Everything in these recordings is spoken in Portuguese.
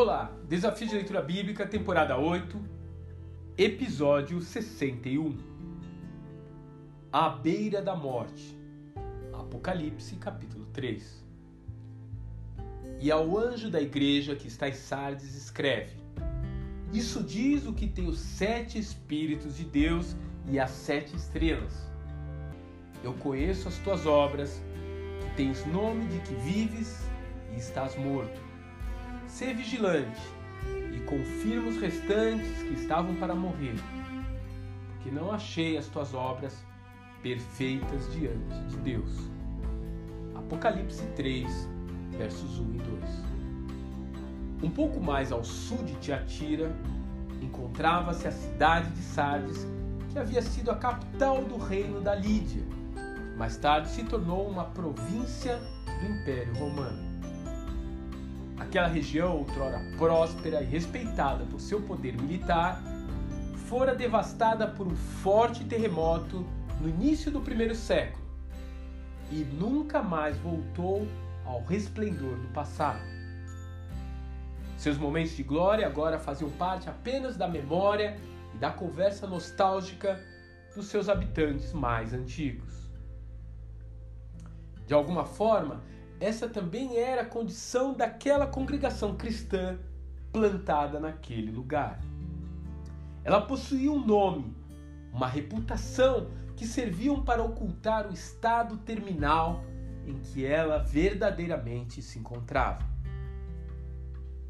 Olá, Desafio de Leitura Bíblica, temporada 8, episódio 61. À beira da morte. Apocalipse, capítulo 3. E ao anjo da igreja que está em Sardes escreve: Isso diz o que tem os sete Espíritos de Deus e as sete estrelas. Eu conheço as tuas obras, que tens nome de que vives e estás morto Ser vigilante e confirma os restantes que estavam para morrer, porque não achei as tuas obras perfeitas diante de Deus. Apocalipse 3, versos 1 e 2. Um pouco mais ao sul de Tiatira, encontrava-se a cidade de Sardes, que havia sido a capital do reino da Lídia. Mais tarde se tornou uma província do Império Romano. Aquela região, outrora próspera e respeitada por seu poder militar, fora devastada por um forte terremoto no início do primeiro século e nunca mais voltou ao resplendor do passado. Seus momentos de glória agora faziam parte apenas da memória e da conversa nostálgica dos seus habitantes mais antigos. De alguma forma, essa também era a condição daquela congregação cristã plantada naquele lugar. Ela possuía um nome, uma reputação que serviam para ocultar o estado terminal em que ela verdadeiramente se encontrava.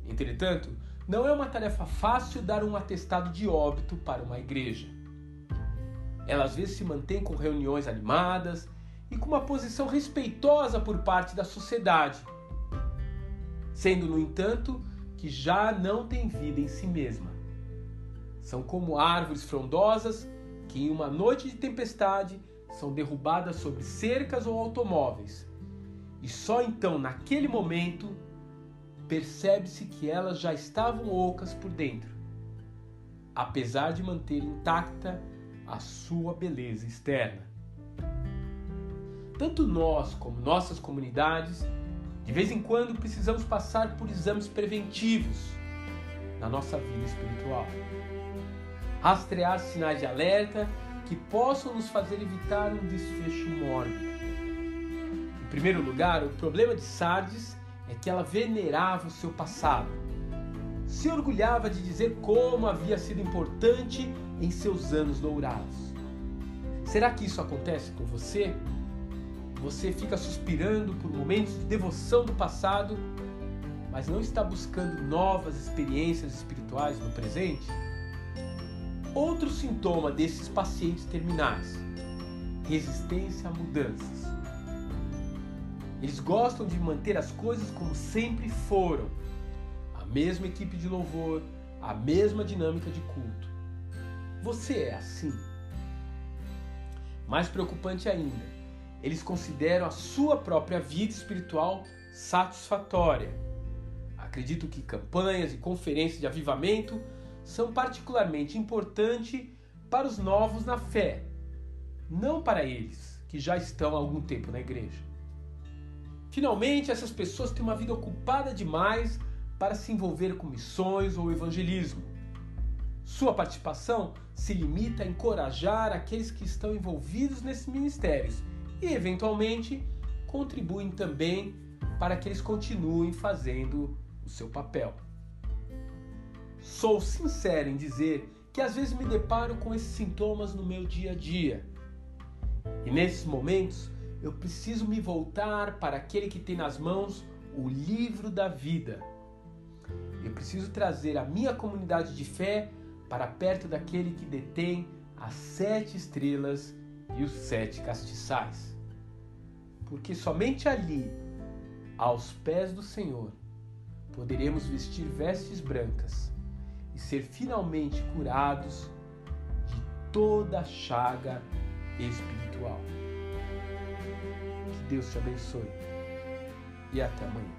Entretanto, não é uma tarefa fácil dar um atestado de óbito para uma igreja. Ela às vezes se mantém com reuniões animadas e com uma posição respeitosa por parte da sociedade, sendo, no entanto, que já não tem vida em si mesma. São como árvores frondosas que, em uma noite de tempestade, são derrubadas sobre cercas ou automóveis, e só então, naquele momento, percebe-se que elas já estavam ocas por dentro, apesar de manter intacta a sua beleza externa. Tanto nós como nossas comunidades, de vez em quando precisamos passar por exames preventivos na nossa vida espiritual. Rastrear sinais de alerta que possam nos fazer evitar um desfecho mórbido. Em primeiro lugar, o problema de Sardes é que ela venerava o seu passado. Se orgulhava de dizer como havia sido importante em seus anos dourados. Será que isso acontece com você? Você fica suspirando por momentos de devoção do passado, mas não está buscando novas experiências espirituais no presente? Outro sintoma desses pacientes terminais: resistência a mudanças. Eles gostam de manter as coisas como sempre foram. A mesma equipe de louvor, a mesma dinâmica de culto. Você é assim? Mais preocupante ainda, eles consideram a sua própria vida espiritual satisfatória. Acredito que campanhas e conferências de avivamento são particularmente importantes para os novos na fé, não para eles que já estão há algum tempo na igreja. Finalmente, essas pessoas têm uma vida ocupada demais para se envolver com missões ou evangelismo. Sua participação se limita a encorajar aqueles que estão envolvidos nesses ministérios e, eventualmente, contribuem também para que eles continuem fazendo o seu papel. Sou sincero em dizer que às vezes me deparo com esses sintomas no meu dia a dia. E nesses momentos eu preciso me voltar para aquele que tem nas mãos o livro da vida. Eu preciso trazer a minha comunidade de fé para perto daquele que detém as sete estrelas e os sete castiçais. Porque somente ali, aos pés do Senhor, poderemos vestir vestes brancas e ser finalmente curados de toda chaga espiritual. Que Deus te abençoe e até amanhã.